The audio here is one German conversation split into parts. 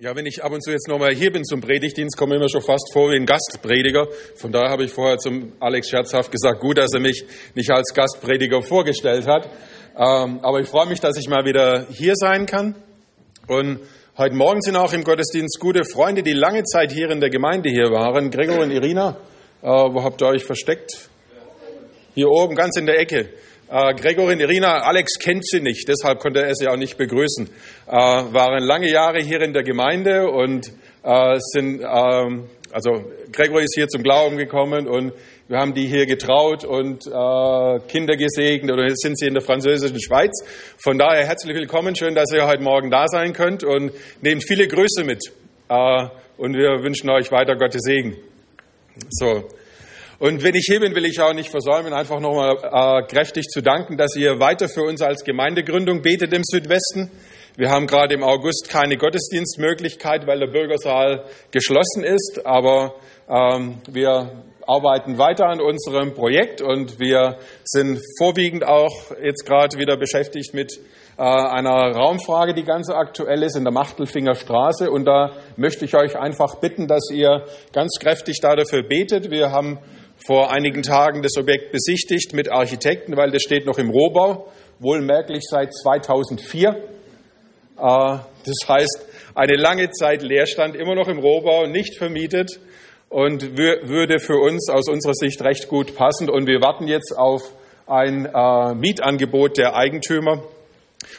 Ja, wenn ich ab und zu jetzt nochmal hier bin zum Predigtdienst, komme ich mir schon fast vor wie ein Gastprediger. Von daher habe ich vorher zum Alex scherzhaft gesagt, gut, dass er mich nicht als Gastprediger vorgestellt hat. Ähm, aber ich freue mich, dass ich mal wieder hier sein kann. Und heute Morgen sind auch im Gottesdienst gute Freunde, die lange Zeit hier in der Gemeinde hier waren. Gregor und Irina, äh, wo habt ihr euch versteckt? Hier oben, ganz in der Ecke. Äh, Gregorin Irina, Alex kennt sie nicht, deshalb konnte er sie auch nicht begrüßen. Äh, waren lange Jahre hier in der Gemeinde und äh, sind, ähm, also Gregor ist hier zum Glauben gekommen und wir haben die hier getraut und äh, Kinder gesegnet oder jetzt sind sie in der französischen Schweiz. Von daher herzlich willkommen, schön, dass ihr heute Morgen da sein könnt und nehmt viele Grüße mit. Äh, und wir wünschen euch weiter Gottes Segen. So, und wenn ich hier bin, will ich auch nicht versäumen, einfach nochmal äh, kräftig zu danken, dass ihr weiter für uns als Gemeindegründung betet im Südwesten. Wir haben gerade im August keine Gottesdienstmöglichkeit, weil der Bürgersaal geschlossen ist, aber ähm, wir arbeiten weiter an unserem Projekt und wir sind vorwiegend auch jetzt gerade wieder beschäftigt mit äh, einer Raumfrage, die ganz aktuell ist in der Machtelfinger Straße. Und da möchte ich euch einfach bitten, dass ihr ganz kräftig da dafür betet. Wir haben vor einigen Tagen das Objekt besichtigt mit Architekten, weil das steht noch im Rohbau, wohlmerklich seit 2004. Äh, das heißt, eine lange Zeit Leerstand, immer noch im Rohbau, nicht vermietet und würde für uns aus unserer Sicht recht gut passen. Und wir warten jetzt auf ein äh, Mietangebot der Eigentümer.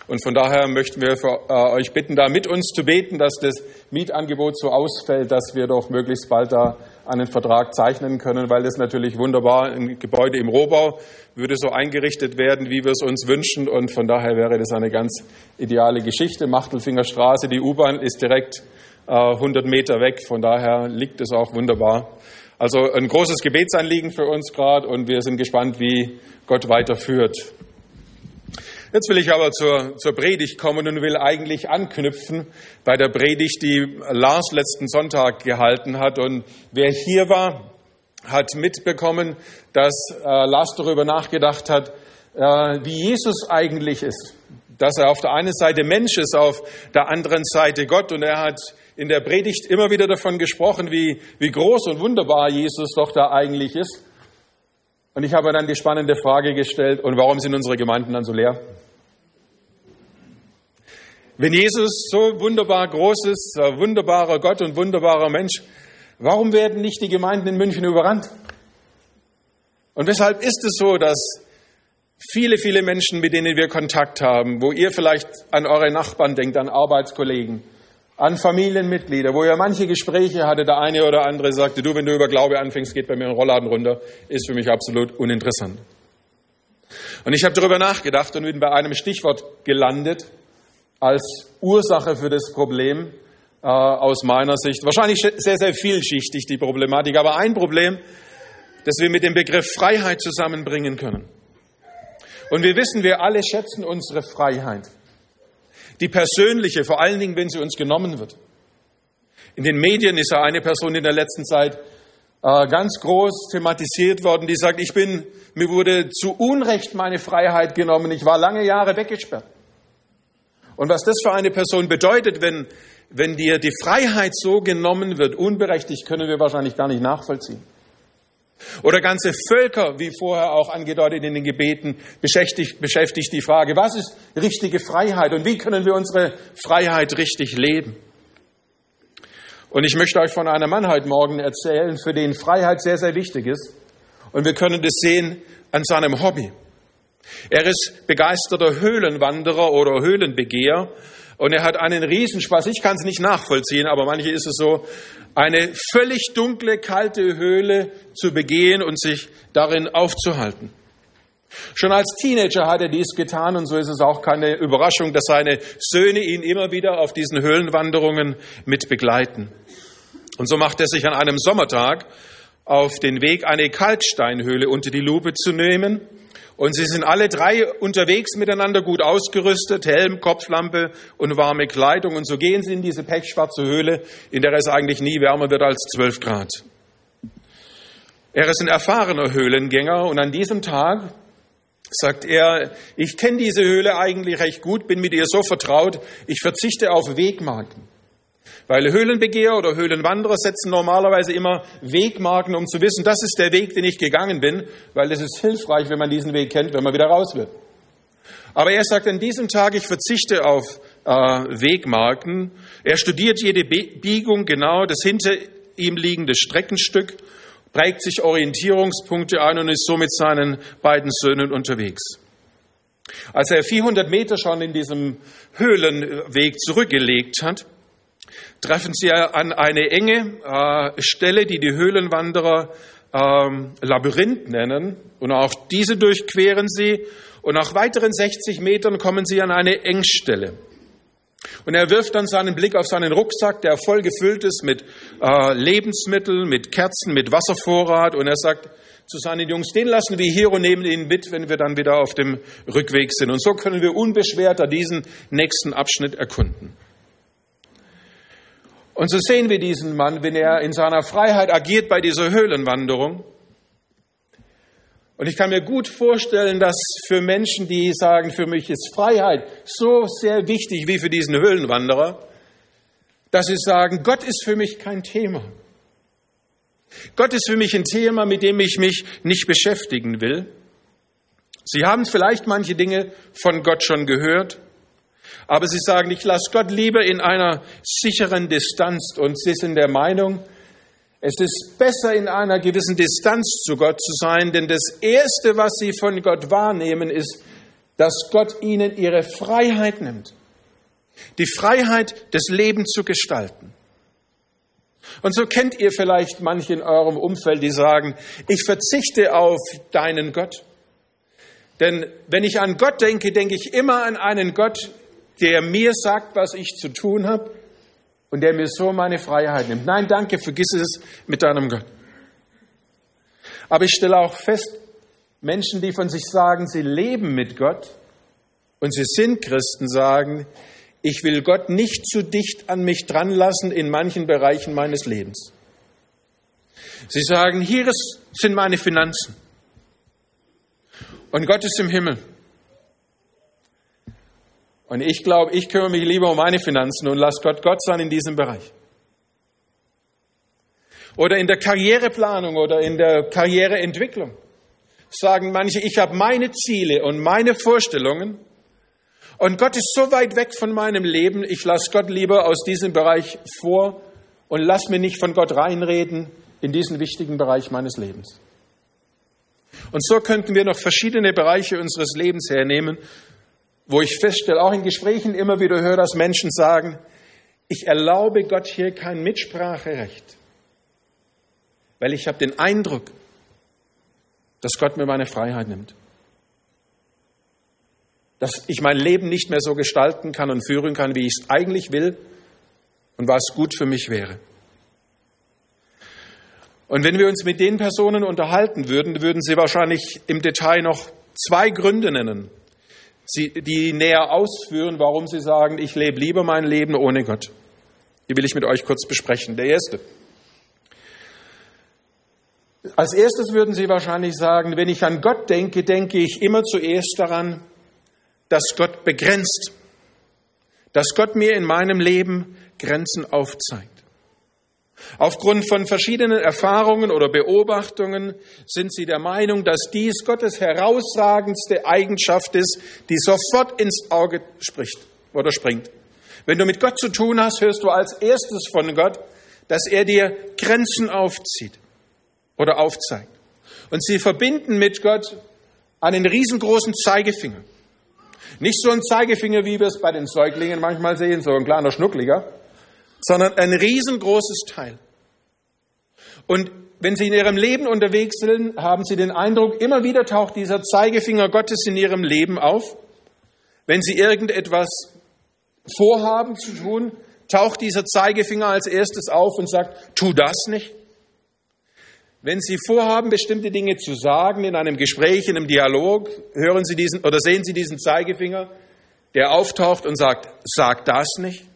Und von daher möchten wir äh, euch bitten, da mit uns zu beten, dass das Mietangebot so ausfällt, dass wir doch möglichst bald da einen Vertrag zeichnen können, weil es natürlich wunderbar ein Gebäude im Rohbau würde so eingerichtet werden, wie wir es uns wünschen. Und von daher wäre das eine ganz ideale Geschichte. Machtelfinger Straße, die U-Bahn ist direkt äh, 100 Meter weg. Von daher liegt es auch wunderbar. Also ein großes Gebetsanliegen für uns gerade und wir sind gespannt, wie Gott weiterführt. Jetzt will ich aber zur, zur Predigt kommen und will eigentlich anknüpfen bei der Predigt, die Lars letzten Sonntag gehalten hat. Und wer hier war, hat mitbekommen, dass äh, Lars darüber nachgedacht hat, äh, wie Jesus eigentlich ist. Dass er auf der einen Seite Mensch ist, auf der anderen Seite Gott. Und er hat in der Predigt immer wieder davon gesprochen, wie, wie groß und wunderbar Jesus doch da eigentlich ist. Und ich habe dann die spannende Frage gestellt, und warum sind unsere Gemeinden dann so leer? Wenn Jesus so wunderbar groß ist, wunderbarer Gott und wunderbarer Mensch, warum werden nicht die Gemeinden in München überrannt? Und weshalb ist es so, dass viele, viele Menschen, mit denen wir Kontakt haben, wo ihr vielleicht an eure Nachbarn denkt, an Arbeitskollegen, an Familienmitglieder, wo ihr manche Gespräche hatte, der eine oder andere sagte, du, wenn du über Glaube anfängst, geht bei mir ein Rollladen runter, ist für mich absolut uninteressant. Und ich habe darüber nachgedacht und bin bei einem Stichwort gelandet als Ursache für das Problem äh, aus meiner Sicht. Wahrscheinlich sehr, sehr vielschichtig die Problematik, aber ein Problem, das wir mit dem Begriff Freiheit zusammenbringen können. Und wir wissen, wir alle schätzen unsere Freiheit die persönliche, vor allen Dingen, wenn sie uns genommen wird. In den Medien ist ja eine Person in der letzten Zeit äh, ganz groß thematisiert worden, die sagt, ich bin, mir wurde zu Unrecht meine Freiheit genommen, ich war lange Jahre weggesperrt. Und was das für eine Person bedeutet, wenn, wenn dir die Freiheit so genommen wird, unberechtigt, können wir wahrscheinlich gar nicht nachvollziehen. Oder ganze Völker, wie vorher auch angedeutet in den Gebeten, beschäftigt, beschäftigt die Frage, was ist richtige Freiheit und wie können wir unsere Freiheit richtig leben? Und ich möchte euch von einem Mann heute Morgen erzählen, für den Freiheit sehr, sehr wichtig ist. Und wir können das sehen an seinem Hobby. Er ist begeisterter Höhlenwanderer oder Höhlenbegeher und er hat einen Riesenspaß. Ich kann es nicht nachvollziehen, aber manche ist es so, eine völlig dunkle, kalte Höhle zu begehen und sich darin aufzuhalten. Schon als Teenager hat er dies getan und so ist es auch keine Überraschung, dass seine Söhne ihn immer wieder auf diesen Höhlenwanderungen mit begleiten. Und so macht er sich an einem Sommertag auf den Weg, eine Kalksteinhöhle unter die Lupe zu nehmen und sie sind alle drei unterwegs miteinander gut ausgerüstet, Helm, Kopflampe und warme Kleidung. Und so gehen sie in diese pechschwarze Höhle, in der es eigentlich nie wärmer wird als zwölf Grad. Er ist ein erfahrener Höhlengänger und an diesem Tag sagt er, ich kenne diese Höhle eigentlich recht gut, bin mit ihr so vertraut, ich verzichte auf Wegmarken. Weil Höhlenbegeher oder Höhlenwanderer setzen normalerweise immer Wegmarken, um zu wissen, das ist der Weg, den ich gegangen bin, weil es ist hilfreich, wenn man diesen Weg kennt, wenn man wieder raus will. Aber er sagt an diesem Tag, ich verzichte auf äh, Wegmarken. Er studiert jede Biegung genau, das hinter ihm liegende Streckenstück, prägt sich Orientierungspunkte ein und ist so mit seinen beiden Söhnen unterwegs. Als er 400 Meter schon in diesem Höhlenweg zurückgelegt hat, treffen sie an eine enge äh, Stelle, die die Höhlenwanderer ähm, Labyrinth nennen. Und auch diese durchqueren sie. Und nach weiteren 60 Metern kommen sie an eine Engstelle. Und er wirft dann seinen Blick auf seinen Rucksack, der voll gefüllt ist mit äh, Lebensmitteln, mit Kerzen, mit Wasservorrat. Und er sagt zu seinen Jungs, den lassen wir hier und nehmen ihn mit, wenn wir dann wieder auf dem Rückweg sind. Und so können wir unbeschwerter diesen nächsten Abschnitt erkunden. Und so sehen wir diesen Mann, wenn er in seiner Freiheit agiert bei dieser Höhlenwanderung. Und ich kann mir gut vorstellen, dass für Menschen, die sagen, für mich ist Freiheit so sehr wichtig wie für diesen Höhlenwanderer, dass sie sagen, Gott ist für mich kein Thema. Gott ist für mich ein Thema, mit dem ich mich nicht beschäftigen will. Sie haben vielleicht manche Dinge von Gott schon gehört, aber sie sagen, ich lasse Gott lieber in einer sicheren Distanz und sie sind der Meinung, es ist besser in einer gewissen Distanz zu Gott zu sein, denn das Erste, was sie von Gott wahrnehmen, ist, dass Gott ihnen ihre Freiheit nimmt. Die Freiheit, das Leben zu gestalten. Und so kennt ihr vielleicht manche in eurem Umfeld, die sagen, ich verzichte auf deinen Gott. Denn wenn ich an Gott denke, denke ich immer an einen Gott, der mir sagt, was ich zu tun habe und der mir so meine Freiheit nimmt. Nein, danke, vergiss es mit deinem Gott. Aber ich stelle auch fest, Menschen, die von sich sagen, sie leben mit Gott und sie sind Christen, sagen, ich will Gott nicht zu dicht an mich dran lassen in manchen Bereichen meines Lebens. Sie sagen, hier ist, sind meine Finanzen und Gott ist im Himmel. Und ich glaube, ich kümmere mich lieber um meine Finanzen und lasse Gott Gott sein in diesem Bereich. Oder in der Karriereplanung oder in der Karriereentwicklung sagen manche, ich habe meine Ziele und meine Vorstellungen und Gott ist so weit weg von meinem Leben, ich lasse Gott lieber aus diesem Bereich vor und lass mir nicht von Gott reinreden in diesen wichtigen Bereich meines Lebens. Und so könnten wir noch verschiedene Bereiche unseres Lebens hernehmen, wo ich feststelle, auch in Gesprächen immer wieder höre, dass Menschen sagen, ich erlaube Gott hier kein Mitspracherecht, weil ich habe den Eindruck, dass Gott mir meine Freiheit nimmt. Dass ich mein Leben nicht mehr so gestalten kann und führen kann, wie ich es eigentlich will und was gut für mich wäre. Und wenn wir uns mit den Personen unterhalten würden, würden sie wahrscheinlich im Detail noch zwei Gründe nennen, sie, die näher ausführen, warum sie sagen, ich lebe lieber mein Leben ohne Gott. Die will ich mit euch kurz besprechen. Der erste. Als erstes würden Sie wahrscheinlich sagen, wenn ich an Gott denke, denke ich immer zuerst daran, dass Gott begrenzt, dass Gott mir in meinem Leben Grenzen aufzeigt. Aufgrund von verschiedenen Erfahrungen oder Beobachtungen sind sie der Meinung, dass dies Gottes herausragendste Eigenschaft ist, die sofort ins Auge spricht oder springt. Wenn du mit Gott zu tun hast, hörst du als erstes von Gott, dass er dir Grenzen aufzieht oder aufzeigt. Und sie verbinden mit Gott einen riesengroßen Zeigefinger. Nicht so ein Zeigefinger, wie wir es bei den Säuglingen manchmal sehen, so ein kleiner Schnuckliger, sondern ein riesengroßes Teil. Und wenn Sie in Ihrem Leben unterwegs sind, haben Sie den Eindruck, immer wieder taucht dieser Zeigefinger Gottes in Ihrem Leben auf. Wenn Sie irgendetwas vorhaben zu tun, taucht dieser Zeigefinger als erstes auf und sagt, tu das nicht. Wenn Sie vorhaben, bestimmte Dinge zu sagen in einem Gespräch, in einem Dialog, hören Sie diesen oder sehen Sie diesen Zeigefinger, der auftaucht und sagt, sag das nicht.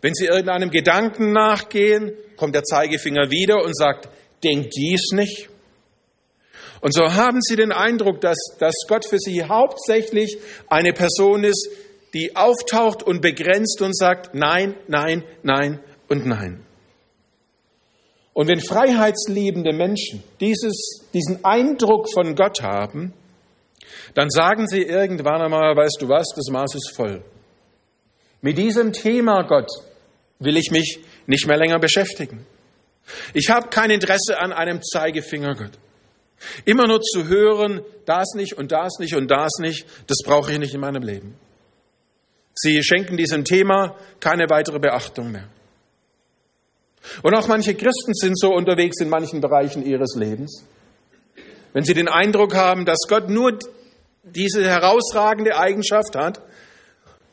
Wenn Sie irgendeinem Gedanken nachgehen, kommt der Zeigefinger wieder und sagt, denk dies nicht. Und so haben Sie den Eindruck, dass, dass Gott für Sie hauptsächlich eine Person ist, die auftaucht und begrenzt und sagt Nein, Nein, Nein und Nein. Und wenn freiheitsliebende Menschen dieses, diesen Eindruck von Gott haben, dann sagen sie irgendwann einmal, weißt du was, das Maß ist voll. Mit diesem Thema Gott will ich mich nicht mehr länger beschäftigen. Ich habe kein Interesse an einem Zeigefinger Gott. Immer nur zu hören, das nicht und das nicht und das nicht, das brauche ich nicht in meinem Leben. Sie schenken diesem Thema keine weitere Beachtung mehr. Und auch manche Christen sind so unterwegs in manchen Bereichen ihres Lebens. Wenn sie den Eindruck haben, dass Gott nur diese herausragende Eigenschaft hat,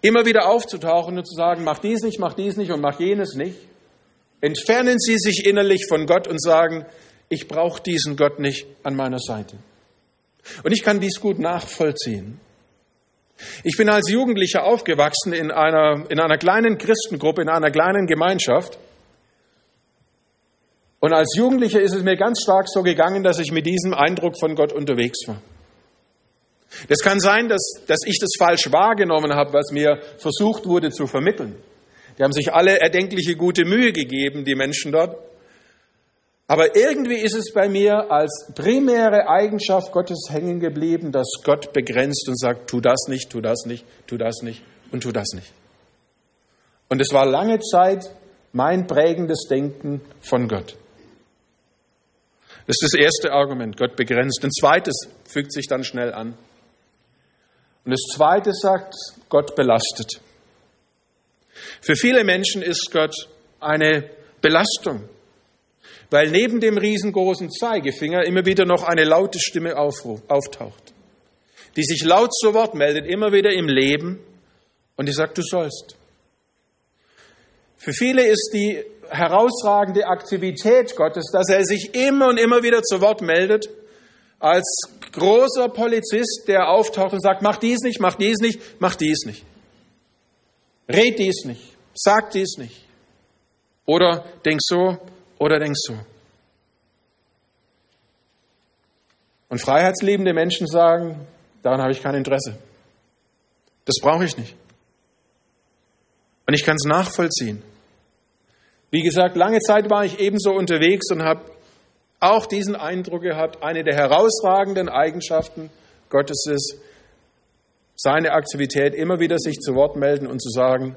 immer wieder aufzutauchen und zu sagen, mach dies nicht, mach dies nicht und mach jenes nicht, entfernen sie sich innerlich von Gott und sagen, ich brauche diesen Gott nicht an meiner Seite. Und ich kann dies gut nachvollziehen. Ich bin als Jugendlicher aufgewachsen in einer, in einer kleinen Christengruppe, in einer kleinen Gemeinschaft. Und als Jugendlicher ist es mir ganz stark so gegangen, dass ich mit diesem Eindruck von Gott unterwegs war. Das kann sein, dass, dass ich das falsch wahrgenommen habe, was mir versucht wurde zu vermitteln. Die haben sich alle erdenkliche gute Mühe gegeben, die Menschen dort. Aber irgendwie ist es bei mir als primäre Eigenschaft Gottes hängen geblieben, dass Gott begrenzt und sagt, tu das nicht, tu das nicht, tu das nicht und tu das nicht. Und es war lange Zeit mein prägendes Denken von Gott. Das ist das erste Argument, Gott begrenzt. Ein zweites fügt sich dann schnell an. Und das zweite sagt, Gott belastet. Für viele Menschen ist Gott eine Belastung, weil neben dem riesengroßen Zeigefinger immer wieder noch eine laute Stimme auftaucht, die sich laut zu Wort meldet, immer wieder im Leben und die sagt, du sollst. Für viele ist die herausragende Aktivität Gottes, dass er sich immer und immer wieder zu Wort meldet, als großer Polizist, der auftaucht und sagt, mach dies nicht, mach dies nicht, mach dies nicht. Red dies nicht, sag dies nicht. Oder denk so, oder denk so. Und freiheitsliebende Menschen sagen, daran habe ich kein Interesse. Das brauche ich nicht. Und ich kann es nachvollziehen. Wie gesagt, lange Zeit war ich ebenso unterwegs und habe auch diesen Eindruck gehabt, eine der herausragenden Eigenschaften Gottes ist, seine Aktivität immer wieder sich zu Wort melden und zu sagen,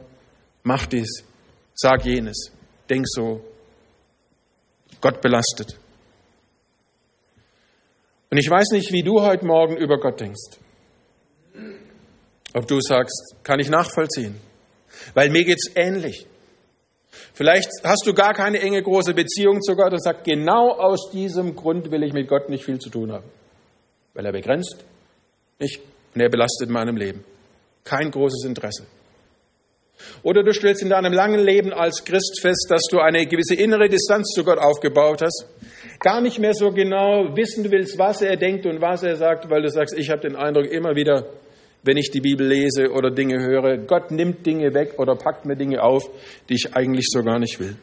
mach dies, sag jenes, denk so. Gott belastet. Und ich weiß nicht, wie du heute Morgen über Gott denkst. Ob du sagst, kann ich nachvollziehen. Weil mir geht's ähnlich. Vielleicht hast du gar keine enge große Beziehung zu Gott und sagst, genau aus diesem Grund will ich mit Gott nicht viel zu tun haben. Weil er begrenzt nicht und er belastet in meinem Leben. Kein großes Interesse. Oder du stellst in deinem langen Leben als Christ fest, dass du eine gewisse innere Distanz zu Gott aufgebaut hast, gar nicht mehr so genau wissen willst, was er denkt und was er sagt, weil du sagst, ich habe den Eindruck immer wieder, wenn ich die Bibel lese oder Dinge höre. Gott nimmt Dinge weg oder packt mir Dinge auf, die ich eigentlich so gar nicht will.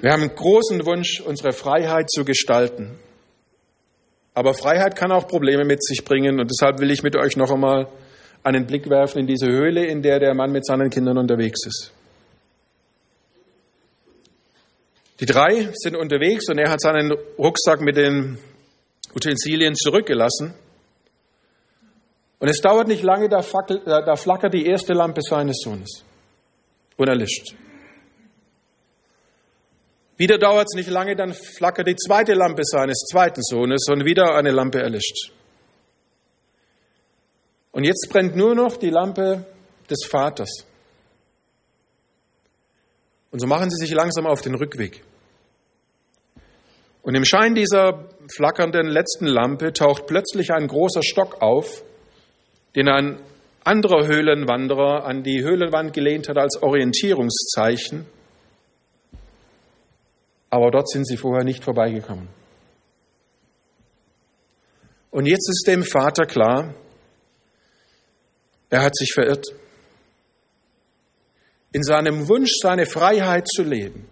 Wir haben einen großen Wunsch, unsere Freiheit zu gestalten. Aber Freiheit kann auch Probleme mit sich bringen und deshalb will ich mit euch noch einmal einen Blick werfen in diese Höhle, in der der Mann mit seinen Kindern unterwegs ist. Die drei sind unterwegs und er hat seinen Rucksack mit den Utensilien zurückgelassen. Und es dauert nicht lange, da, fackel, da flackert die erste Lampe seines Sohnes und erlischt. Wieder dauert es nicht lange, dann flackert die zweite Lampe seines zweiten Sohnes und wieder eine Lampe erlischt. Und jetzt brennt nur noch die Lampe des Vaters. Und so machen sie sich langsam auf den Rückweg. Und im Schein dieser flackernden letzten Lampe taucht plötzlich ein großer Stock auf, den ein anderer Höhlenwanderer an die Höhlenwand gelehnt hat als Orientierungszeichen. Aber dort sind sie vorher nicht vorbeigekommen. Und jetzt ist dem Vater klar, er hat sich verirrt. In seinem Wunsch, seine Freiheit zu leben,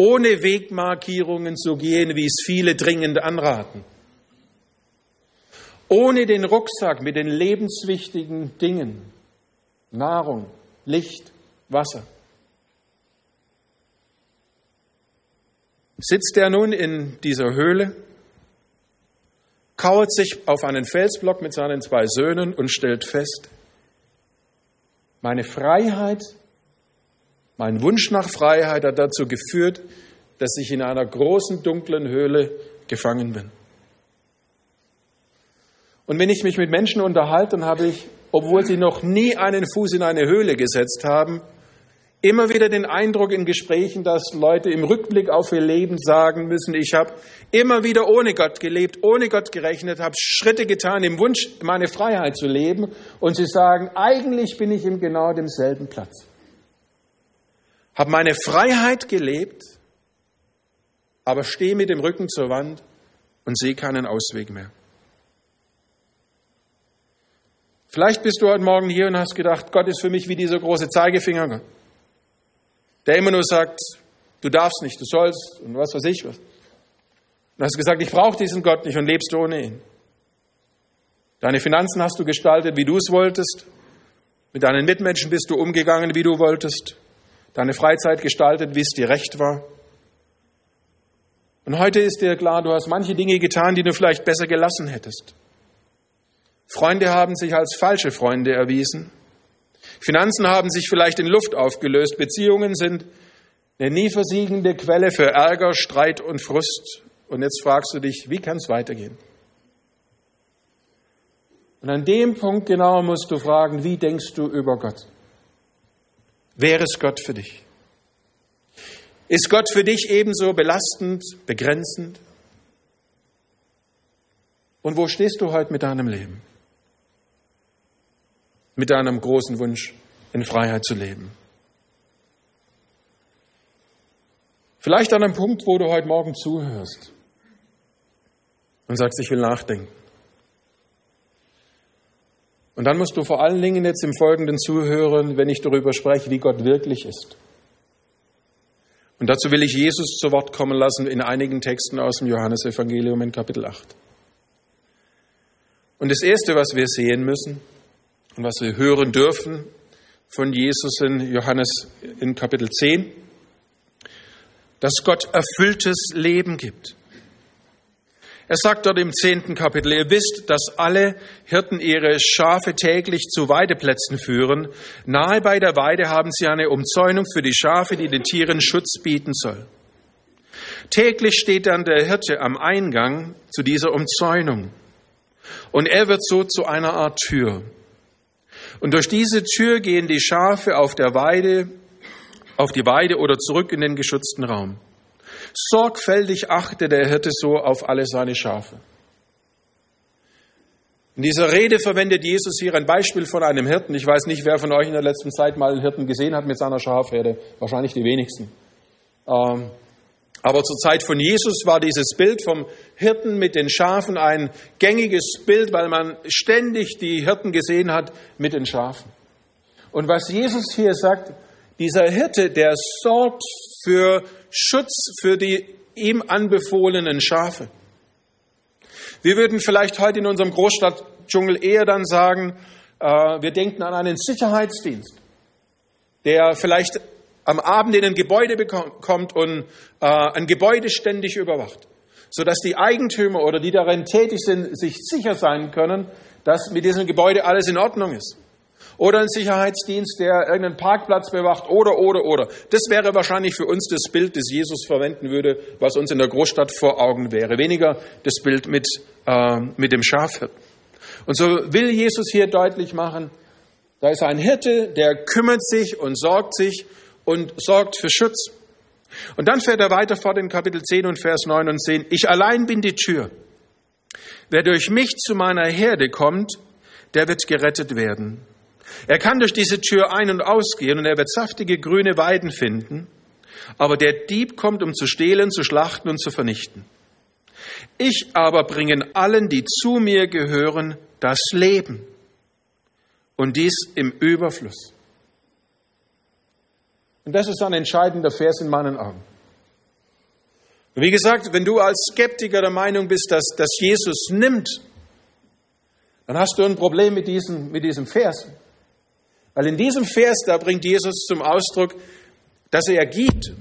ohne Wegmarkierungen zu gehen, wie es viele dringend anraten. ohne den Rucksack mit den lebenswichtigen Dingen, Nahrung, Licht, Wasser. Sitzt er nun in dieser Höhle, kauert sich auf einen Felsblock mit seinen zwei Söhnen und stellt fest, meine Freiheit, mein Wunsch nach Freiheit hat dazu geführt, dass ich in einer großen dunklen Höhle gefangen bin. Und wenn ich mich mit Menschen unterhalte, dann habe ich, obwohl sie noch nie einen Fuß in eine Höhle gesetzt haben, immer wieder den Eindruck in Gesprächen, dass Leute im Rückblick auf ihr Leben sagen müssen, ich habe immer wieder ohne Gott gelebt, ohne Gott gerechnet, habe Schritte getan im Wunsch, meine Freiheit zu leben. Und sie sagen, eigentlich bin ich im genau demselben Platz. Habe meine Freiheit gelebt, aber stehe mit dem Rücken zur Wand und sehe keinen Ausweg mehr. Vielleicht bist du heute Morgen hier und hast gedacht, Gott ist für mich wie dieser große Zeigefinger, der immer nur sagt, du darfst nicht, du sollst und was weiß ich was. Und hast gesagt, ich brauche diesen Gott nicht und lebst ohne ihn. Deine Finanzen hast du gestaltet, wie du es wolltest. Mit deinen Mitmenschen bist du umgegangen, wie du wolltest. Deine Freizeit gestaltet, wie es dir recht war. Und heute ist dir klar, du hast manche Dinge getan, die du vielleicht besser gelassen hättest. Freunde haben sich als falsche Freunde erwiesen. Finanzen haben sich vielleicht in Luft aufgelöst. Beziehungen sind eine nie versiegende Quelle für Ärger, Streit und Frust. Und jetzt fragst du dich, wie kann es weitergehen? Und an dem Punkt genau musst du fragen, wie denkst du über Gott? Wer ist Gott für dich? Ist Gott für dich ebenso belastend, begrenzend? Und wo stehst du heute mit deinem Leben? mit deinem großen Wunsch, in Freiheit zu leben. Vielleicht an einem Punkt, wo du heute Morgen zuhörst und sagst, ich will nachdenken. Und dann musst du vor allen Dingen jetzt im Folgenden zuhören, wenn ich darüber spreche, wie Gott wirklich ist. Und dazu will ich Jesus zu Wort kommen lassen in einigen Texten aus dem Johannesevangelium in Kapitel 8. Und das Erste, was wir sehen müssen, und was wir hören dürfen von Jesus in Johannes in Kapitel 10, dass Gott erfülltes Leben gibt. Er sagt dort im zehnten Kapitel, ihr wisst, dass alle Hirten ihre Schafe täglich zu Weideplätzen führen. Nahe bei der Weide haben sie eine Umzäunung für die Schafe, die den Tieren Schutz bieten soll. Täglich steht dann der Hirte am Eingang zu dieser Umzäunung. Und er wird so zu einer Art Tür. Und durch diese Tür gehen die Schafe auf der Weide, auf die Weide oder zurück in den geschützten Raum. Sorgfältig achte der Hirte so auf alle seine Schafe. In dieser Rede verwendet Jesus hier ein Beispiel von einem Hirten. Ich weiß nicht, wer von euch in der letzten Zeit mal einen Hirten gesehen hat mit seiner Schafherde. Wahrscheinlich die wenigsten. Ähm, aber zur Zeit von Jesus war dieses Bild vom Hirten mit den Schafen ein gängiges Bild, weil man ständig die Hirten gesehen hat mit den Schafen. Und was Jesus hier sagt, dieser Hirte, der sorgt für Schutz für die ihm anbefohlenen Schafe. Wir würden vielleicht heute in unserem Großstadtdschungel eher dann sagen, äh, wir denken an einen Sicherheitsdienst, der vielleicht am Abend in ein Gebäude kommt und äh, ein Gebäude ständig überwacht, sodass die Eigentümer oder die darin tätig sind, sich sicher sein können, dass mit diesem Gebäude alles in Ordnung ist. Oder ein Sicherheitsdienst, der irgendeinen Parkplatz bewacht oder, oder, oder. Das wäre wahrscheinlich für uns das Bild, das Jesus verwenden würde, was uns in der Großstadt vor Augen wäre. Weniger das Bild mit, äh, mit dem Schafhirt. Und so will Jesus hier deutlich machen, da ist ein Hirte, der kümmert sich und sorgt sich und sorgt für Schutz. Und dann fährt er weiter fort in Kapitel 10 und Vers 9 und 10. Ich allein bin die Tür. Wer durch mich zu meiner Herde kommt, der wird gerettet werden. Er kann durch diese Tür ein- und ausgehen und er wird saftige grüne Weiden finden. Aber der Dieb kommt, um zu stehlen, zu schlachten und zu vernichten. Ich aber bringe allen, die zu mir gehören, das Leben. Und dies im Überfluss. Und das ist ein entscheidender Vers in meinen Augen. Und wie gesagt, wenn du als Skeptiker der Meinung bist, dass, dass Jesus nimmt, dann hast du ein Problem mit diesem, mit diesem Vers. Weil in diesem Vers, da bringt Jesus zum Ausdruck, dass er gibt,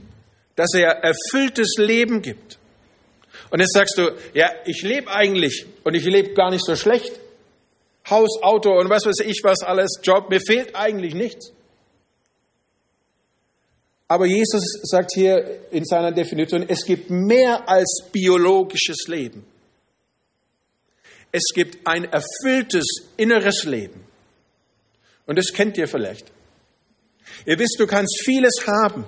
dass er erfülltes Leben gibt. Und jetzt sagst du, ja, ich lebe eigentlich und ich lebe gar nicht so schlecht. Haus, Auto und was weiß ich was alles, Job, mir fehlt eigentlich nichts. Aber Jesus sagt hier in seiner Definition, es gibt mehr als biologisches Leben. Es gibt ein erfülltes inneres Leben. Und das kennt ihr vielleicht. Ihr wisst, du kannst vieles haben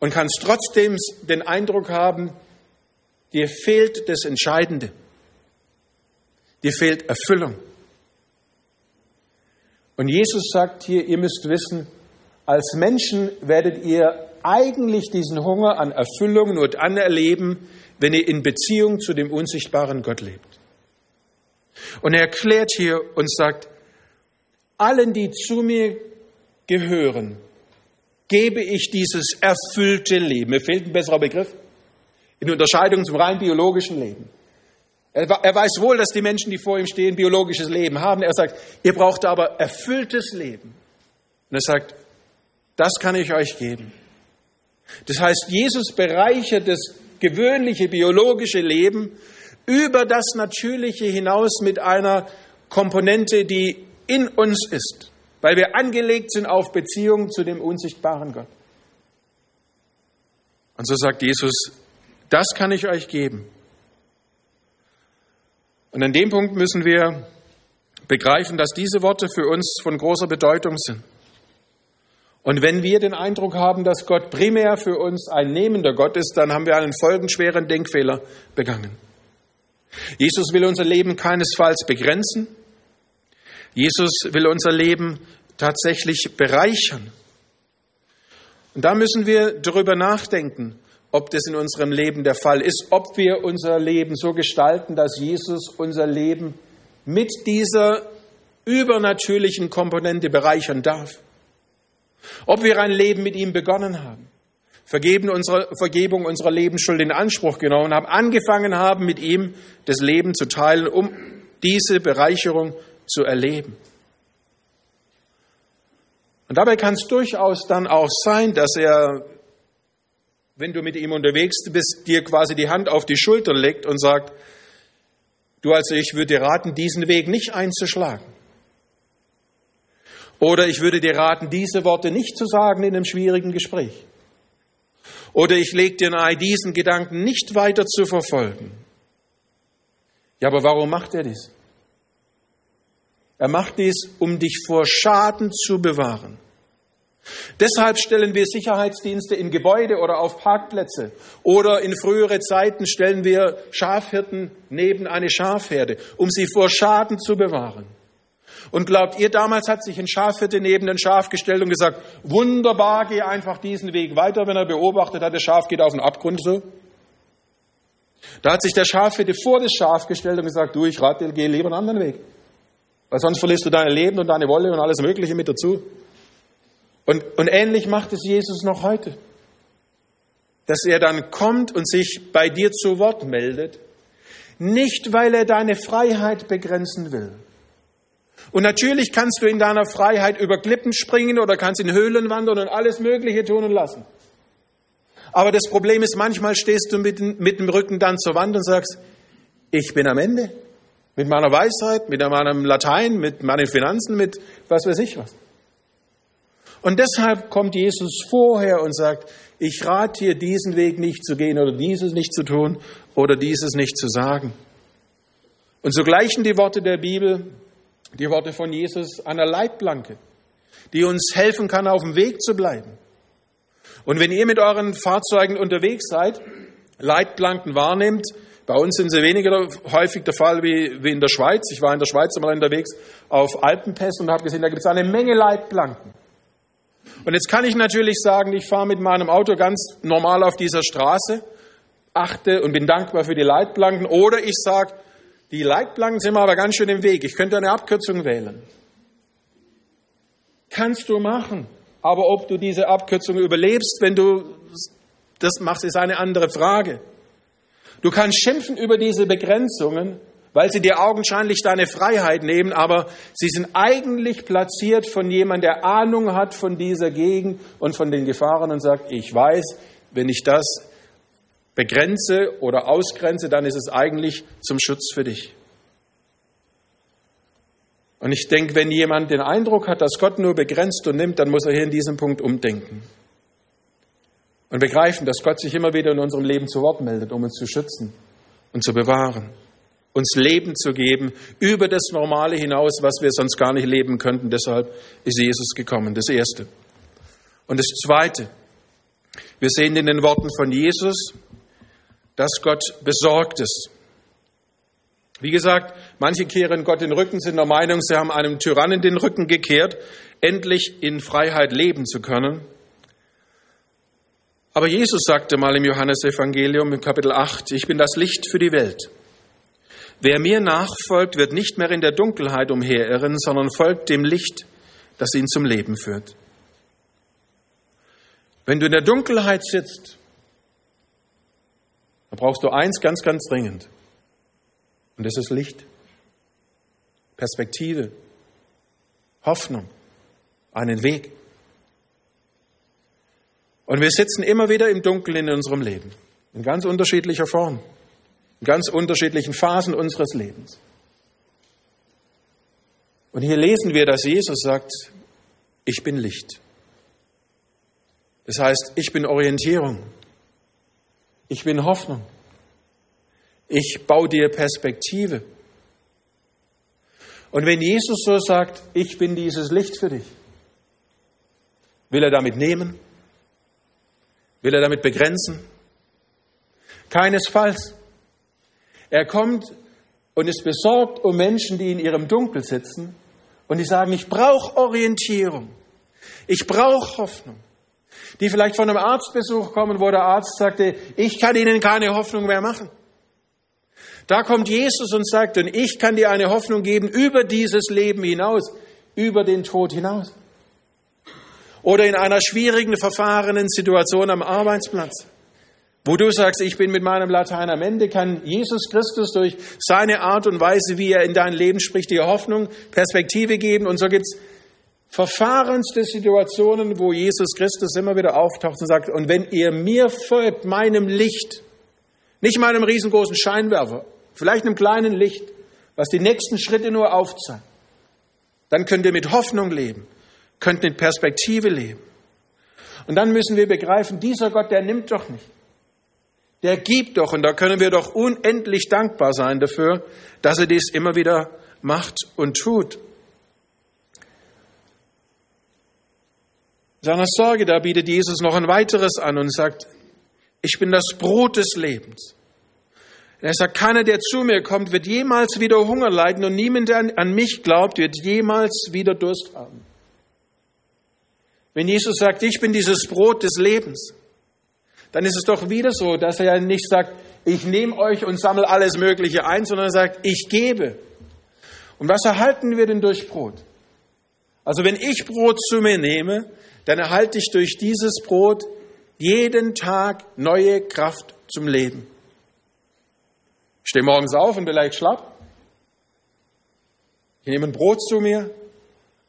und kannst trotzdem den Eindruck haben, dir fehlt das Entscheidende. Dir fehlt Erfüllung. Und Jesus sagt hier, ihr müsst wissen, als Menschen werdet ihr eigentlich diesen Hunger an Erfüllung nur dann erleben, wenn ihr in Beziehung zu dem unsichtbaren Gott lebt. Und er erklärt hier und sagt, allen, die zu mir gehören, gebe ich dieses erfüllte Leben. Mir fehlt ein besserer Begriff. In Unterscheidung zum rein biologischen Leben. Er, weiß wohl, dass die Menschen, die vor ihm stehen, biologisches Leben haben. Er sagt, ihr braucht aber erfülltes Leben. Und er sagt, das kann ich euch geben. Das heißt, Jesus bereichert das gewöhnliche biologische Leben über das Natürliche hinaus mit einer Komponente, die in uns ist, weil wir angelegt sind auf Beziehung zu dem unsichtbaren Gott. Und so sagt Jesus, das kann ich euch geben. Und an dem Punkt müssen wir begreifen, dass diese Worte für uns von großer Bedeutung sind. Und wenn wir den Eindruck haben, dass Gott primär für uns ein nehmender Gott ist, dann haben wir einen folgenschweren Denkfehler begangen. Jesus will unser Leben keinesfalls begrenzen. Jesus will unser Leben tatsächlich bereichern. Und da müssen wir darüber nachdenken, ob das in unserem Leben der Fall ist, ob wir unser Leben so gestalten, dass Jesus unser Leben mit dieser übernatürlichen Komponente bereichern darf. Ob wir ein Leben mit ihm begonnen haben, Vergeben unsere, Vergebung unserer Lebensschuld in Anspruch genommen haben, angefangen haben, mit ihm das Leben zu teilen, um diese Bereicherung zu erleben. Und dabei kann es durchaus dann auch sein, dass er wenn du mit ihm unterwegs bist, dir quasi die Hand auf die Schulter legt und sagt, du also, ich würde dir raten, diesen Weg nicht einzuschlagen. Oder ich würde dir raten, diese Worte nicht zu sagen in einem schwierigen Gespräch. Oder ich lege dir nahe, diesen Gedanken nicht weiter zu verfolgen. Ja, aber warum macht er dies? Er macht dies, um dich vor Schaden zu bewahren. Deshalb stellen wir Sicherheitsdienste in Gebäude oder auf Parkplätze. Oder in frühere Zeiten stellen wir Schafhirten neben eine Schafherde, um sie vor Schaden zu bewahren. Und glaubt ihr, damals hat sich ein Schafhirte neben ein Schaf gestellt und gesagt, wunderbar, geh einfach diesen Weg weiter, wenn er beobachtet hat, das Schaf geht auf den Abgrund so. Da hat sich der Schafhirte vor das Schaf gestellt und gesagt, du, ich rate dir, geh lieber einen anderen Weg. Weil sonst verlierst du dein Leben und deine Wolle und alles Mögliche mit dazu. Und, und ähnlich macht es Jesus noch heute. Dass er dann kommt und sich bei dir zu Wort meldet, nicht weil er deine Freiheit begrenzen will. Und natürlich kannst du in deiner Freiheit über Klippen springen oder kannst in Höhlen wandern und alles Mögliche tun und lassen. Aber das Problem ist, manchmal stehst du mit, mit dem Rücken dann zur Wand und sagst, ich bin am Ende. Mit meiner Weisheit, mit meinem Latein, mit meinen Finanzen, mit was weiß ich was. Und deshalb kommt Jesus vorher und sagt, ich rate dir, diesen Weg nicht zu gehen oder dieses nicht zu tun oder dieses nicht zu sagen. Und so gleichen die Worte der Bibel, die Worte von Jesus einer Leitplanke, die uns helfen kann, auf dem Weg zu bleiben. Und wenn ihr mit euren Fahrzeugen unterwegs seid, Leitplanken wahrnehmt, bei uns sind sie weniger häufig der Fall wie, wie in der Schweiz. Ich war in der Schweiz einmal unterwegs auf Alpenpässen und habe gesehen, da gibt es eine Menge Leitplanken. Und jetzt kann ich natürlich sagen, ich fahre mit meinem Auto ganz normal auf dieser Straße, achte und bin dankbar für die Leitplanken. Oder ich sage, die Leitplanken sind mir aber ganz schön im Weg. Ich könnte eine Abkürzung wählen. Kannst du machen. Aber ob du diese Abkürzung überlebst, wenn du das machst, ist eine andere Frage. Du kannst schimpfen über diese Begrenzungen, weil sie dir augenscheinlich deine Freiheit nehmen, aber sie sind eigentlich platziert von jemandem, der Ahnung hat von dieser Gegend und von den Gefahren und sagt, ich weiß, wenn ich das begrenze oder ausgrenze, dann ist es eigentlich zum Schutz für dich. Und ich denke, wenn jemand den Eindruck hat, dass Gott nur begrenzt und nimmt, dann muss er hier in diesem Punkt umdenken. Und begreifen, dass Gott sich immer wieder in unserem Leben zu Wort meldet, um uns zu schützen und zu bewahren, uns Leben zu geben über das Normale hinaus, was wir sonst gar nicht leben könnten. Deshalb ist Jesus gekommen, das Erste. Und das Zweite, wir sehen in den Worten von Jesus, dass Gott besorgt ist. Wie gesagt, manche kehren Gott den Rücken, sind der Meinung, sie haben einem Tyrannen den Rücken gekehrt, endlich in Freiheit leben zu können. Aber Jesus sagte mal im Johannesevangelium im Kapitel 8, ich bin das Licht für die Welt. Wer mir nachfolgt, wird nicht mehr in der Dunkelheit umherirren, sondern folgt dem Licht, das ihn zum Leben führt. Wenn du in der Dunkelheit sitzt, da brauchst du eins ganz, ganz dringend. Und das ist Licht, Perspektive, Hoffnung, einen Weg. Und wir sitzen immer wieder im Dunkeln in unserem Leben, in ganz unterschiedlicher Form, in ganz unterschiedlichen Phasen unseres Lebens. Und hier lesen wir, dass Jesus sagt, ich bin Licht. Das heißt, ich bin Orientierung. Ich bin Hoffnung. Ich baue dir Perspektive. Und wenn Jesus so sagt, ich bin dieses Licht für dich, will er damit nehmen? Will er damit begrenzen? Keinesfalls. Er kommt und ist besorgt um Menschen, die in ihrem Dunkel sitzen und die sagen, ich brauche Orientierung, ich brauche Hoffnung die vielleicht von einem Arztbesuch kommen, wo der Arzt sagte, ich kann Ihnen keine Hoffnung mehr machen. Da kommt Jesus und sagt, und ich kann dir eine Hoffnung geben über dieses Leben hinaus, über den Tod hinaus. Oder in einer schwierigen, verfahrenen Situation am Arbeitsplatz, wo du sagst, ich bin mit meinem Latein am Ende, kann Jesus Christus durch seine Art und Weise, wie er in dein Leben spricht, dir Hoffnung, Perspektive geben. Und so gibt's verfahrenste Situationen, wo Jesus Christus immer wieder auftaucht und sagt, und wenn ihr mir folgt, meinem Licht, nicht meinem riesengroßen Scheinwerfer, vielleicht einem kleinen Licht, was die nächsten Schritte nur aufzeigt, dann könnt ihr mit Hoffnung leben, könnt mit Perspektive leben. Und dann müssen wir begreifen, dieser Gott, der nimmt doch nicht. Der gibt doch, und da können wir doch unendlich dankbar sein dafür, dass er dies immer wieder macht und tut. seiner Sorge, da bietet Jesus noch ein weiteres an und sagt, ich bin das Brot des Lebens. Er sagt, keiner, der zu mir kommt, wird jemals wieder Hunger leiden und niemand, der an mich glaubt, wird jemals wieder Durst haben. Wenn Jesus sagt, ich bin dieses Brot des Lebens, dann ist es doch wieder so, dass er ja nicht sagt, ich nehme euch und sammle alles Mögliche ein, sondern er sagt, ich gebe. Und was erhalten wir denn durch Brot? Also wenn ich Brot zu mir nehme, dann erhalte ich durch dieses Brot jeden Tag neue Kraft zum Leben. Ich stehe morgens auf und bin leicht schlapp. Ich nehme ein Brot zu mir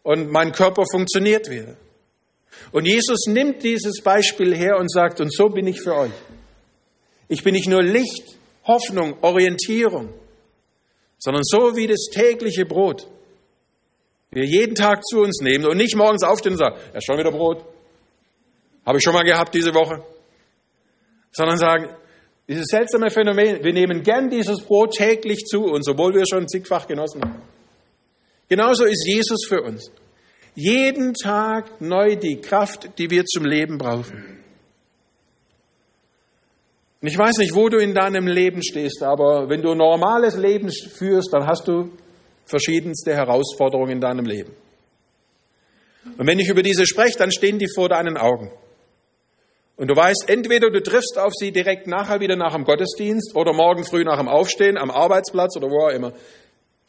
und mein Körper funktioniert wieder. Und Jesus nimmt dieses Beispiel her und sagt, und so bin ich für euch. Ich bin nicht nur Licht, Hoffnung, Orientierung, sondern so wie das tägliche Brot wir jeden Tag zu uns nehmen und nicht morgens aufstehen und sagen, ja, schon wieder Brot. Habe ich schon mal gehabt diese Woche. Sondern sagen, dieses seltsame Phänomen, wir nehmen gern dieses Brot täglich zu uns, obwohl wir schon zigfach genossen haben. Genauso ist Jesus für uns. Jeden Tag neu die Kraft, die wir zum Leben brauchen. Und ich weiß nicht, wo du in deinem Leben stehst, aber wenn du ein normales Leben führst, dann hast du verschiedenste Herausforderungen in deinem Leben. Und wenn ich über diese spreche, dann stehen die vor deinen Augen. Und du weißt, entweder du triffst auf sie direkt nachher wieder nach dem Gottesdienst oder morgen früh nach dem Aufstehen am Arbeitsplatz oder wo auch immer.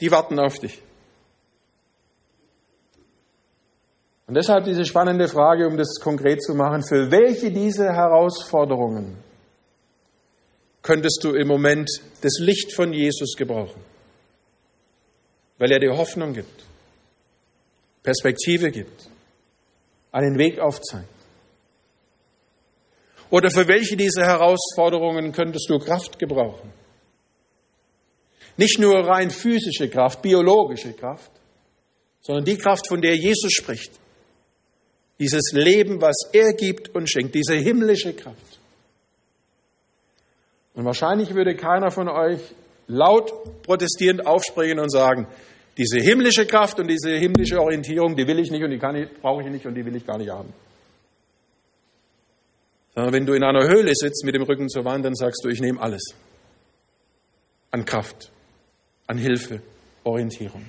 Die warten auf dich. Und deshalb diese spannende Frage, um das konkret zu machen, für welche dieser Herausforderungen könntest du im Moment das Licht von Jesus gebrauchen? weil er dir Hoffnung gibt, Perspektive gibt, einen Weg aufzeigt. Oder für welche dieser Herausforderungen könntest du Kraft gebrauchen? Nicht nur rein physische Kraft, biologische Kraft, sondern die Kraft, von der Jesus spricht. Dieses Leben, was er gibt und schenkt, diese himmlische Kraft. Und wahrscheinlich würde keiner von euch laut protestierend aufspringen und sagen, diese himmlische Kraft und diese himmlische Orientierung, die will ich nicht und die brauche ich nicht und die will ich gar nicht haben. Sondern wenn du in einer Höhle sitzt mit dem Rücken zur Wand, dann sagst du, ich nehme alles. An Kraft, an Hilfe, Orientierung.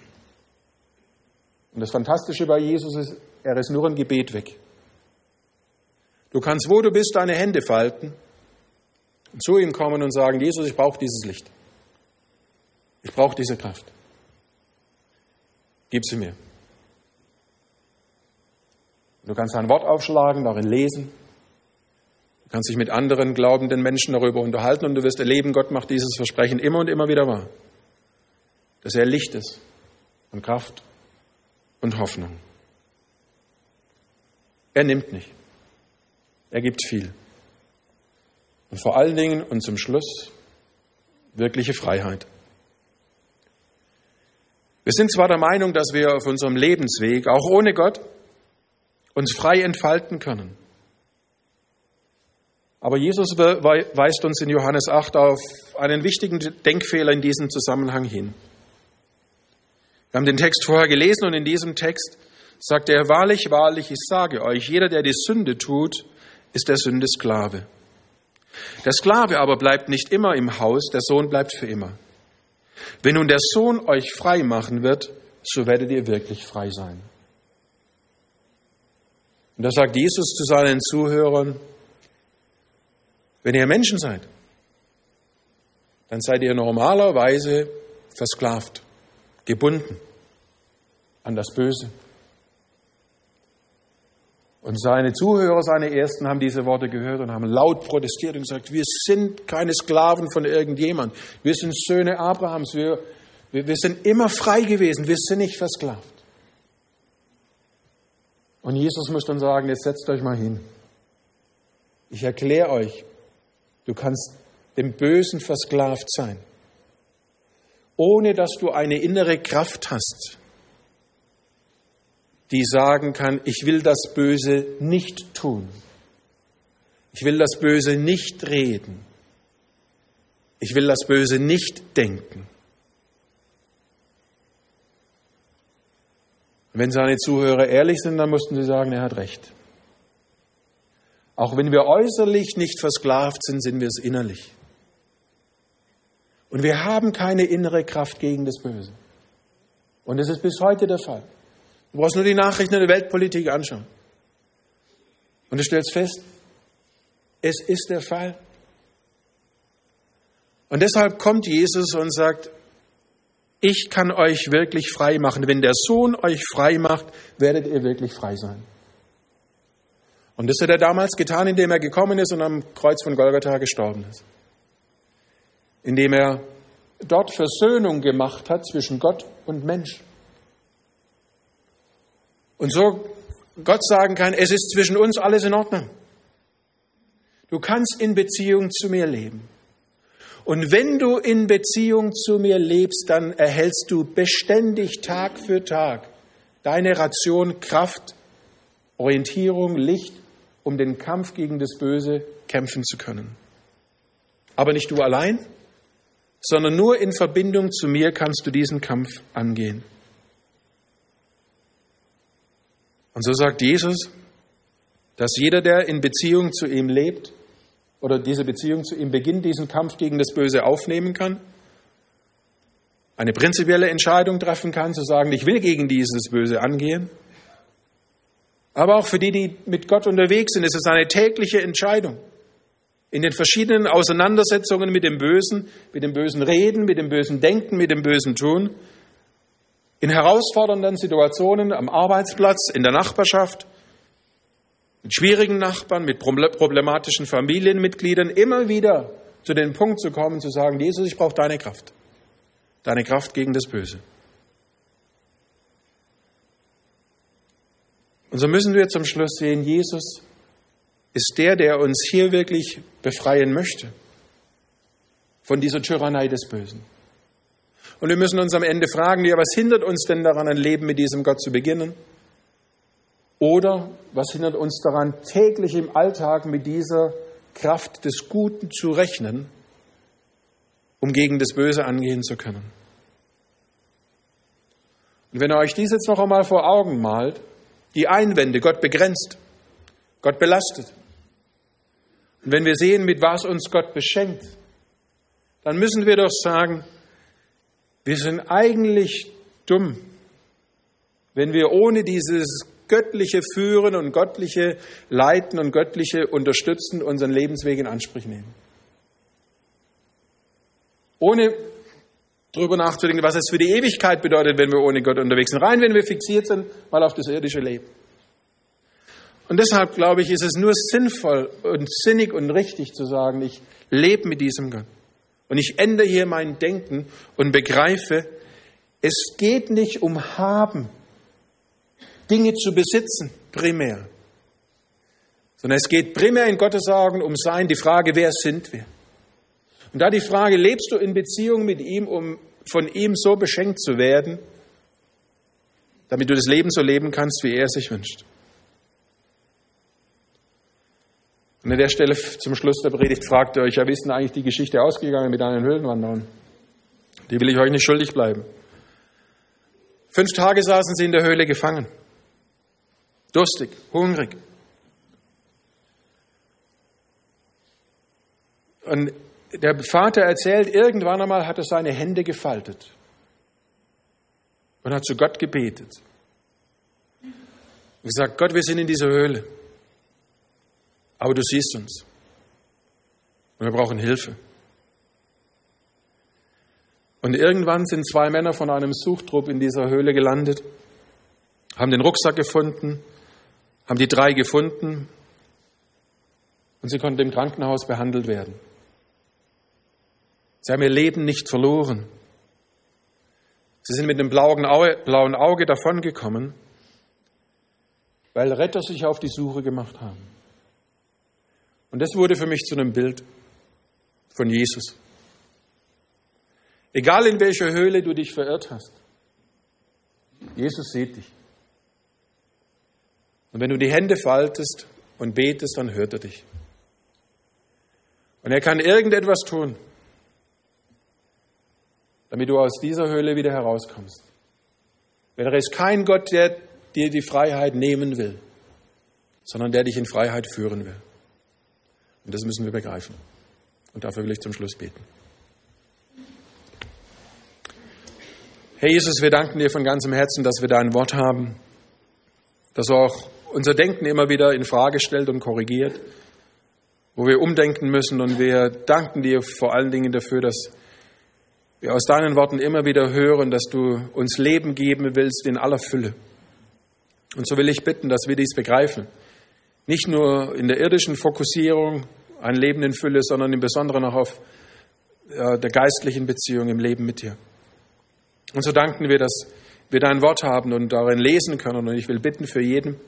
Und das Fantastische bei Jesus ist, er ist nur ein Gebet weg. Du kannst, wo du bist, deine Hände falten und zu ihm kommen und sagen, Jesus, ich brauche dieses Licht. Ich brauche diese Kraft. Gib sie mir. Du kannst ein Wort aufschlagen, darin lesen. Du kannst dich mit anderen glaubenden Menschen darüber unterhalten und du wirst erleben, Gott macht dieses Versprechen immer und immer wieder wahr. Dass er Licht ist und Kraft und Hoffnung. Er nimmt nicht. Er gibt viel. Und vor allen Dingen und zum Schluss wirkliche Freiheit. Wir sind zwar der Meinung, dass wir auf unserem Lebensweg, auch ohne Gott, uns frei entfalten können. Aber Jesus weist uns in Johannes 8 auf einen wichtigen Denkfehler in diesem Zusammenhang hin. Wir haben den Text vorher gelesen und in diesem Text sagt er, wahrlich, wahrlich, ich sage euch, jeder, der die Sünde tut, ist der Sünde Sklave. Der Sklave aber bleibt nicht immer im Haus, der Sohn bleibt für immer. Wenn nun der Sohn euch frei machen wird, so werdet ihr wirklich frei sein. Und da sagt Jesus zu seinen Zuhörern, wenn ihr Menschen seid, dann seid ihr normalerweise versklavt, gebunden an das Böse. Und seine Zuhörer, seine Ersten, haben diese Worte gehört und haben laut protestiert und gesagt, wir sind keine Sklaven von irgendjemand. Wir sind Söhne Abrahams. Wir, wir, wir sind immer frei gewesen. Wir sind nicht versklavt. Und Jesus muss dann sagen, jetzt setzt euch mal hin. Ich erkläre euch, du kannst dem Bösen versklavt sein, ohne dass du eine innere Kraft hast, die sagen kann, ich will das Böse nicht tun. Ich will das Böse nicht reden. Ich will das Böse nicht denken. Wenn seine Zuhörer ehrlich sind, dann mussten sie sagen, er hat recht. Auch wenn wir äußerlich nicht versklavt sind, sind wir es innerlich. Und wir haben keine innere Kraft gegen das Böse. Und das ist bis heute der Fall. Du brauchst nur die Nachrichten der Weltpolitik anschauen. Und du stellst fest, es ist der Fall. Und deshalb kommt Jesus und sagt, ich kann euch wirklich frei machen. Wenn der Sohn euch frei macht, werdet ihr wirklich frei sein. Und das hat er damals getan, indem er gekommen ist und am Kreuz von Golgatha gestorben ist. Indem er dort Versöhnung gemacht hat zwischen Gott und Mensch. Und so Gott sagen kann, es ist zwischen uns alles in Ordnung. Du kannst in Beziehung zu mir leben. Und wenn du in Beziehung zu mir lebst, dann erhältst du beständig Tag für Tag deine Ration Kraft, Orientierung, Licht, um den Kampf gegen das Böse kämpfen zu können. Aber nicht du allein, sondern nur in Verbindung zu mir kannst du diesen Kampf angehen. Und so sagt Jesus, dass jeder, der in Beziehung zu ihm lebt oder diese Beziehung zu ihm beginnt, diesen Kampf gegen das Böse aufnehmen kann, eine prinzipielle Entscheidung treffen kann, zu sagen, ich will gegen dieses Böse angehen. Aber auch für die, die mit Gott unterwegs sind, ist es eine tägliche Entscheidung. In den verschiedenen Auseinandersetzungen mit dem Bösen, mit dem bösen Reden, mit dem bösen Denken, mit dem bösen Tun, in herausfordernden Situationen am Arbeitsplatz, in der Nachbarschaft, mit schwierigen Nachbarn, mit problematischen Familienmitgliedern, immer wieder zu dem Punkt zu kommen, zu sagen, Jesus, ich brauche deine Kraft. Deine Kraft gegen das Böse. Und so müssen wir zum Schluss sehen, Jesus ist der, der uns hier wirklich befreien möchte von dieser Tyrannei des Bösen. Und wir müssen uns am Ende fragen, ja, was hindert uns denn daran, ein Leben mit diesem Gott zu beginnen? Oder was hindert uns daran, täglich im Alltag mit dieser Kraft des Guten zu rechnen, um gegen das Böse angehen zu können? Und wenn ihr euch dies jetzt noch einmal vor Augen malt, die Einwände, Gott begrenzt, Gott belastet. Und wenn wir sehen, mit was uns Gott beschenkt, dann müssen wir doch sagen, wir sind eigentlich dumm, wenn wir ohne dieses göttliche Führen und göttliche Leiten und göttliche Unterstützen unseren Lebensweg in Anspruch nehmen. Ohne darüber nachzudenken, was es für die Ewigkeit bedeutet, wenn wir ohne Gott unterwegs sind. Rein, wenn wir fixiert sind, mal auf das irdische Leben. Und deshalb glaube ich, ist es nur sinnvoll und sinnig und richtig zu sagen, ich lebe mit diesem Gott. Und ich ändere hier mein Denken und begreife, es geht nicht um Haben, Dinge zu besitzen, primär. Sondern es geht primär in Gottes Augen um Sein, die Frage, wer sind wir? Und da die Frage, lebst du in Beziehung mit ihm, um von ihm so beschenkt zu werden, damit du das Leben so leben kannst, wie er es sich wünscht? Und an der Stelle zum Schluss der Predigt fragt ihr euch, ja, wie ist denn eigentlich die Geschichte ausgegangen mit deinen Höhlenwanderern? Die will ich euch nicht schuldig bleiben. Fünf Tage saßen sie in der Höhle gefangen durstig, hungrig. Und der Vater erzählt, irgendwann einmal hat er seine Hände gefaltet und hat zu Gott gebetet. Und gesagt, Gott, wir sind in dieser Höhle, aber du siehst uns und wir brauchen Hilfe. Und irgendwann sind zwei Männer von einem Suchtrupp in dieser Höhle gelandet, haben den Rucksack gefunden, haben die drei gefunden und sie konnten im Krankenhaus behandelt werden. Sie haben ihr Leben nicht verloren. Sie sind mit einem blauen Auge, blauen Auge davongekommen, weil Retter sich auf die Suche gemacht haben. Und das wurde für mich zu einem Bild von Jesus. Egal in welcher Höhle du dich verirrt hast, Jesus sieht dich. Und wenn du die Hände faltest und betest, dann hört er dich. Und er kann irgendetwas tun, damit du aus dieser Höhle wieder herauskommst. Denn er ist kein Gott, der dir die Freiheit nehmen will, sondern der dich in Freiheit führen will. Und das müssen wir begreifen. Und dafür will ich zum Schluss beten. Herr Jesus, wir danken dir von ganzem Herzen, dass wir dein Wort haben, das auch unser Denken immer wieder in Frage stellt und korrigiert, wo wir umdenken müssen. Und wir danken dir vor allen Dingen dafür, dass wir aus deinen Worten immer wieder hören, dass du uns Leben geben willst in aller Fülle. Und so will ich bitten, dass wir dies begreifen. Nicht nur in der irdischen Fokussierung, ein Leben in Fülle, sondern im Besonderen auch auf der geistlichen Beziehung im Leben mit dir. Und so danken wir, dass wir dein Wort haben und darin lesen können. Und ich will bitten für jeden,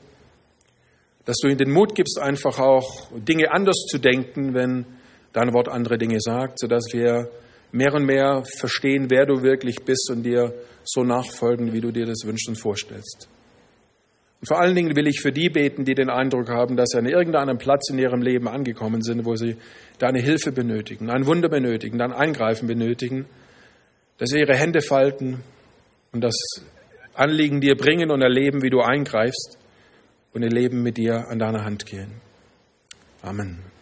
dass du ihnen den Mut gibst, einfach auch Dinge anders zu denken, wenn dein Wort andere Dinge sagt, sodass wir mehr und mehr verstehen, wer du wirklich bist und dir so nachfolgen, wie du dir das wünschst und vorstellst. Und vor allen Dingen will ich für die beten, die den Eindruck haben, dass sie an irgendeinem Platz in ihrem Leben angekommen sind, wo sie deine Hilfe benötigen, ein Wunder benötigen, dein Eingreifen benötigen, dass sie ihre Hände falten und das Anliegen dir bringen und erleben, wie du eingreifst und ihr Leben mit dir an deiner Hand gehen. Amen.